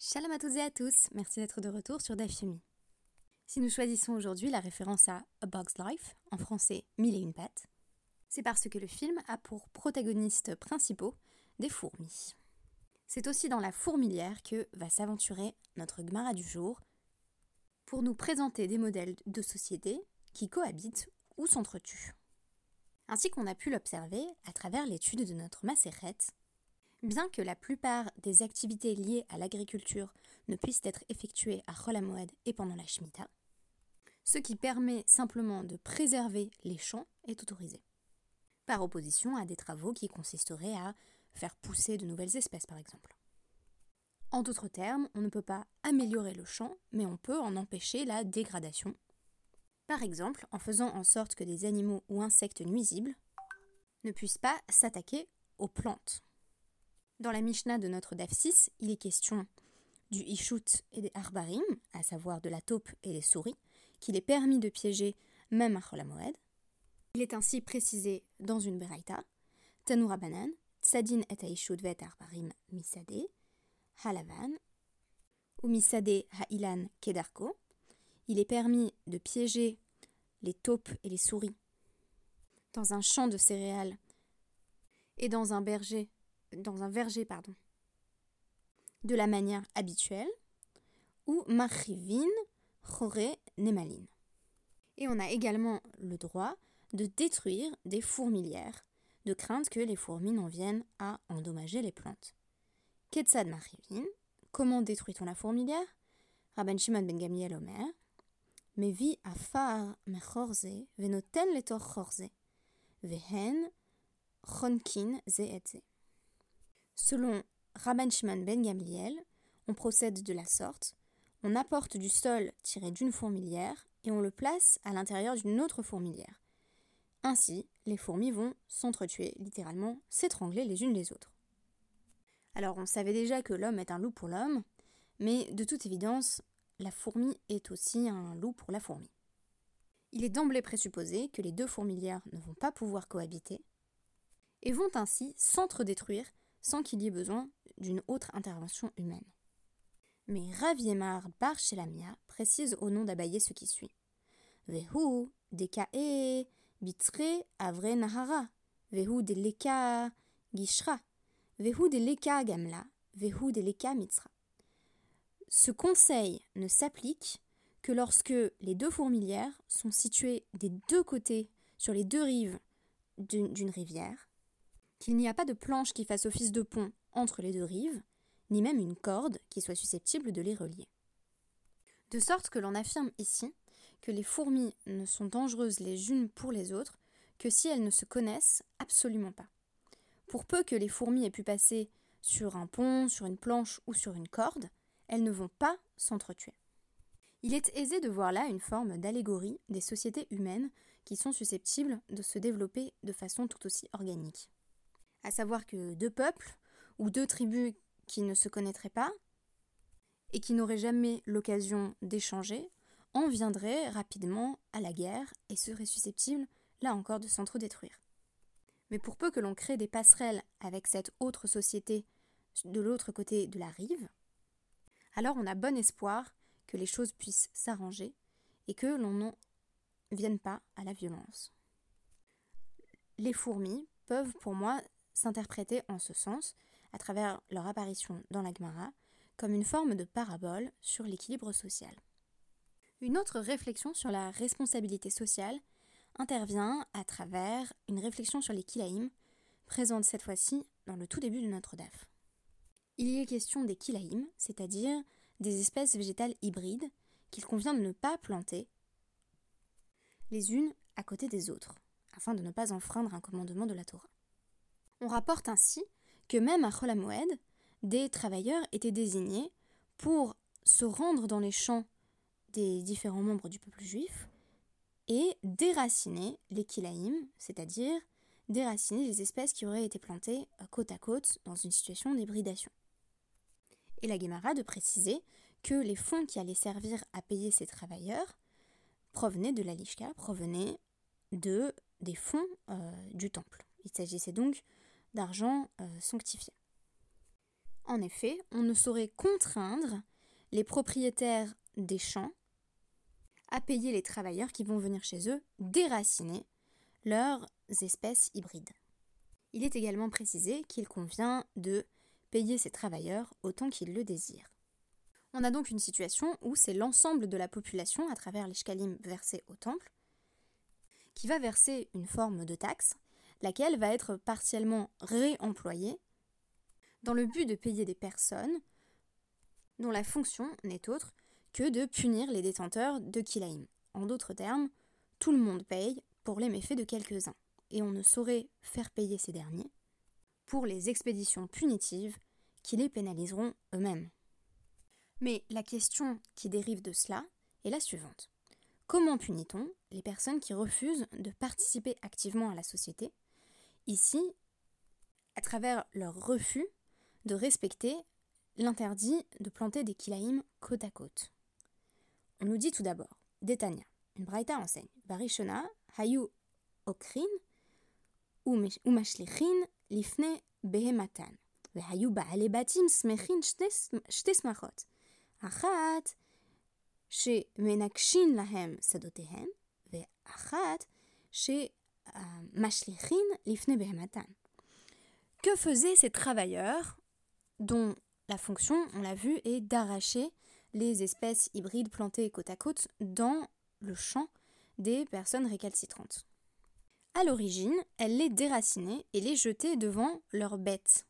Shalom à toutes et à tous, merci d'être de retour sur Dafyomi. Si nous choisissons aujourd'hui la référence à A Bug's Life, en français Mille et une pattes, c'est parce que le film a pour protagonistes principaux des fourmis. C'est aussi dans la fourmilière que va s'aventurer notre Gmara du jour pour nous présenter des modèles de société qui cohabitent ou s'entretuent. Ainsi qu'on a pu l'observer à travers l'étude de notre Maseret Bien que la plupart des activités liées à l'agriculture ne puissent être effectuées à Cholamoed et pendant la Shemitah, ce qui permet simplement de préserver les champs est autorisé. Par opposition à des travaux qui consisteraient à faire pousser de nouvelles espèces par exemple. En d'autres termes, on ne peut pas améliorer le champ, mais on peut en empêcher la dégradation. Par exemple, en faisant en sorte que des animaux ou insectes nuisibles ne puissent pas s'attaquer aux plantes. Dans la Mishnah de notre DAF 6, il est question du Ishut et des Arbarim, à savoir de la taupe et des souris, qu'il est permis de piéger même à Cholamoed. Il est ainsi précisé dans une Beraita Tanura Banan, Tsadin et Aishut vet Arbarim Misade, Halavan, ou Misade Ha'ilan Kedarko. Il est permis de piéger les taupes et les souris dans un champ de céréales et dans un berger dans un verger, pardon, de la manière habituelle, ou marivin chore nemalin. Et on a également le droit de détruire des fourmilières, de crainte que les fourmis n'en viennent à endommager les plantes. Ketsad marivin, comment détruit-on la fourmilière? Rabban Shimon ben Gamliel Omer, Mevi afar mechorze venoten letor chorze, vehen chonkin ze etze. Selon Rabban Shimon ben Gamliel, on procède de la sorte on apporte du sol tiré d'une fourmilière et on le place à l'intérieur d'une autre fourmilière. Ainsi, les fourmis vont s'entretuer, littéralement s'étrangler les unes les autres. Alors on savait déjà que l'homme est un loup pour l'homme, mais de toute évidence, la fourmi est aussi un loup pour la fourmi. Il est d'emblée présupposé que les deux fourmilières ne vont pas pouvoir cohabiter et vont ainsi s'entre-détruire sans qu'il y ait besoin d'une autre intervention humaine. Mais Raviemar Bar Shelamia précise au nom d'Abaye ce qui suit. Vehu dekae bitre avre nahara, vehu de leka gishra, vehu de leka gamla, vehu de leka mitsra. Ce conseil ne s'applique que lorsque les deux fourmilières sont situées des deux côtés, sur les deux rives d'une rivière, qu'il n'y a pas de planche qui fasse office de pont entre les deux rives, ni même une corde qui soit susceptible de les relier. De sorte que l'on affirme ici que les fourmis ne sont dangereuses les unes pour les autres que si elles ne se connaissent absolument pas. Pour peu que les fourmis aient pu passer sur un pont, sur une planche ou sur une corde, elles ne vont pas s'entretuer. Il est aisé de voir là une forme d'allégorie des sociétés humaines qui sont susceptibles de se développer de façon tout aussi organique à savoir que deux peuples ou deux tribus qui ne se connaîtraient pas et qui n'auraient jamais l'occasion d'échanger en viendraient rapidement à la guerre et seraient susceptibles, là encore, de s'entre-détruire. Mais pour peu que l'on crée des passerelles avec cette autre société de l'autre côté de la rive, alors on a bon espoir que les choses puissent s'arranger et que l'on n'en vienne pas à la violence. Les fourmis peuvent pour moi s'interpréter en ce sens, à travers leur apparition dans la Gemara, comme une forme de parabole sur l'équilibre social. Une autre réflexion sur la responsabilité sociale intervient à travers une réflexion sur les kilaïm, présente cette fois-ci dans le tout début de notre DAF. Il y est question des kilaïm, c'est-à-dire des espèces végétales hybrides qu'il convient de ne pas planter les unes à côté des autres, afin de ne pas enfreindre un commandement de la Torah. On rapporte ainsi que même à Cholamoed, des travailleurs étaient désignés pour se rendre dans les champs des différents membres du peuple juif et déraciner les kilaïm, c'est-à-dire déraciner les espèces qui auraient été plantées côte à côte dans une situation d'hybridation. Et la Guémara de préciser que les fonds qui allaient servir à payer ces travailleurs provenaient de la Lishka, provenaient de, des fonds euh, du temple. Il s'agissait donc d'argent euh, sanctifié. En effet, on ne saurait contraindre les propriétaires des champs à payer les travailleurs qui vont venir chez eux déraciner leurs espèces hybrides. Il est également précisé qu'il convient de payer ces travailleurs autant qu'ils le désirent. On a donc une situation où c'est l'ensemble de la population, à travers les shkalim versés au temple, qui va verser une forme de taxe, laquelle va être partiellement réemployée dans le but de payer des personnes dont la fonction n'est autre que de punir les détenteurs de Kilaim. En d'autres termes, tout le monde paye pour les méfaits de quelques-uns, et on ne saurait faire payer ces derniers pour les expéditions punitives qui les pénaliseront eux-mêmes. Mais la question qui dérive de cela est la suivante. Comment punit-on les personnes qui refusent de participer activement à la société, ici à travers leur refus de respecter l'interdit de planter des kilaïm côte à côte. On nous dit tout d'abord, Détania, une braïta enseigne, Barishona, Hayu Okrin, Umashlichin, Lifne Behematan, Hayu Baalebatim Smechin Shtesmachot, Achat, She Menakshin Lahem Sadotehem, Achat, She que faisaient ces travailleurs dont la fonction, on l'a vu, est d'arracher les espèces hybrides plantées côte à côte dans le champ des personnes récalcitrantes? À l'origine, elles les déracinaient et les jetaient devant leurs bêtes,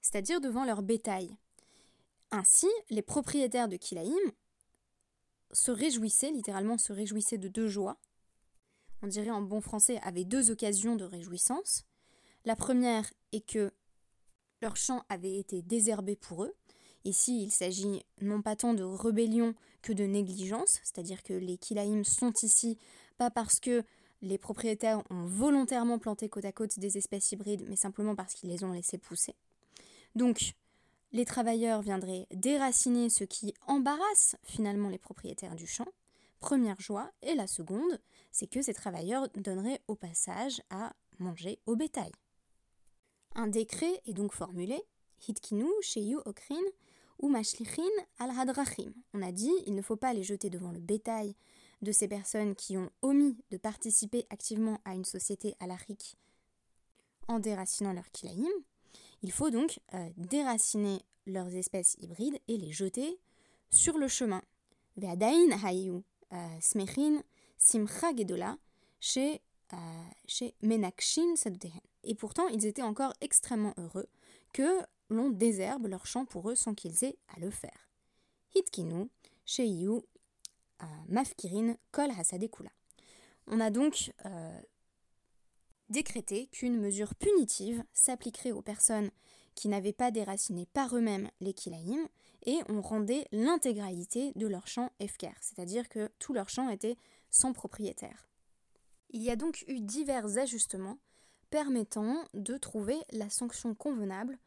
c'est-à-dire devant leur bétail. Ainsi, les propriétaires de Kilaïm se réjouissaient, littéralement se réjouissaient de deux joies. On dirait en bon français, avaient deux occasions de réjouissance. La première est que leur champ avait été désherbé pour eux. Ici, il s'agit non pas tant de rébellion que de négligence, c'est-à-dire que les Kilaïm sont ici pas parce que les propriétaires ont volontairement planté côte à côte des espèces hybrides, mais simplement parce qu'ils les ont laissés pousser. Donc, les travailleurs viendraient déraciner ce qui embarrasse finalement les propriétaires du champ. Première joie. Et la seconde, c'est que ces travailleurs donneraient au passage à manger au bétail. Un décret est donc formulé Hitkinu, Sheyu Okrin ou Mashlichin al Hadrachim. On a dit il ne faut pas les jeter devant le bétail de ces personnes qui ont omis de participer activement à une société alarique en déracinant leur kilaïm. Il faut donc euh, déraciner leurs espèces hybrides et les jeter sur le chemin. hayu euh, smechin simcha gedola chez euh, chez Menakshin Et pourtant, ils étaient encore extrêmement heureux que l'on désherbe leur champ pour eux sans qu'ils aient à le faire. Hitkinu, Sheyu, Mafkirin, Kol Hasadekula. On a donc décrété qu'une mesure punitive s'appliquerait aux personnes qui n'avaient pas déraciné par eux-mêmes les kilaïm et on rendait l'intégralité de leur champ efker, c'est-à-dire que tout leur champ était sans propriétaire. Il y a donc eu divers ajustements permettant de trouver la sanction convenable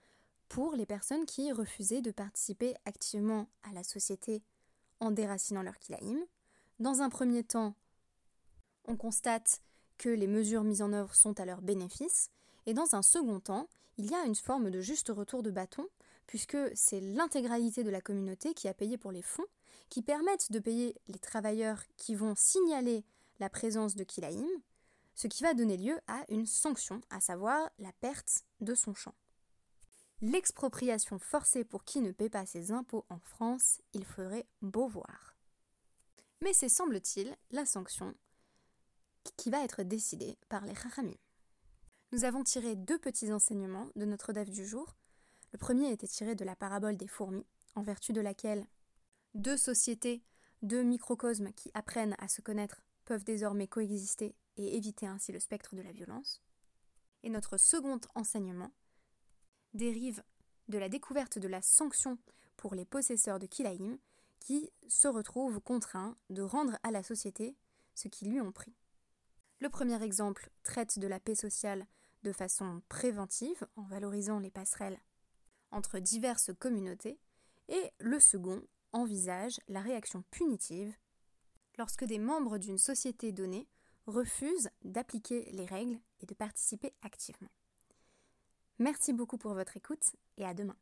pour les personnes qui refusaient de participer activement à la société en déracinant leur kilaïm. Dans un premier temps, on constate que les mesures mises en œuvre sont à leur bénéfice, et dans un second temps, il y a une forme de juste retour de bâton, puisque c'est l'intégralité de la communauté qui a payé pour les fonds, qui permettent de payer les travailleurs qui vont signaler la présence de Kilaïm, ce qui va donner lieu à une sanction, à savoir la perte de son champ. L'expropriation forcée pour qui ne paie pas ses impôts en France, il ferait beau voir. Mais c'est, semble-t-il, la sanction qui va être décidée par les Chachamim. Nous avons tiré deux petits enseignements de notre DAF du jour. Le premier était tiré de la parabole des fourmis, en vertu de laquelle deux sociétés, deux microcosmes qui apprennent à se connaître peuvent désormais coexister et éviter ainsi le spectre de la violence. Et notre second enseignement dérive de la découverte de la sanction pour les possesseurs de Kilaïm qui se retrouvent contraints de rendre à la société ce qu'ils lui ont pris. Le premier exemple traite de la paix sociale de façon préventive en valorisant les passerelles entre diverses communautés et le second envisage la réaction punitive lorsque des membres d'une société donnée refusent d'appliquer les règles et de participer activement. Merci beaucoup pour votre écoute et à demain.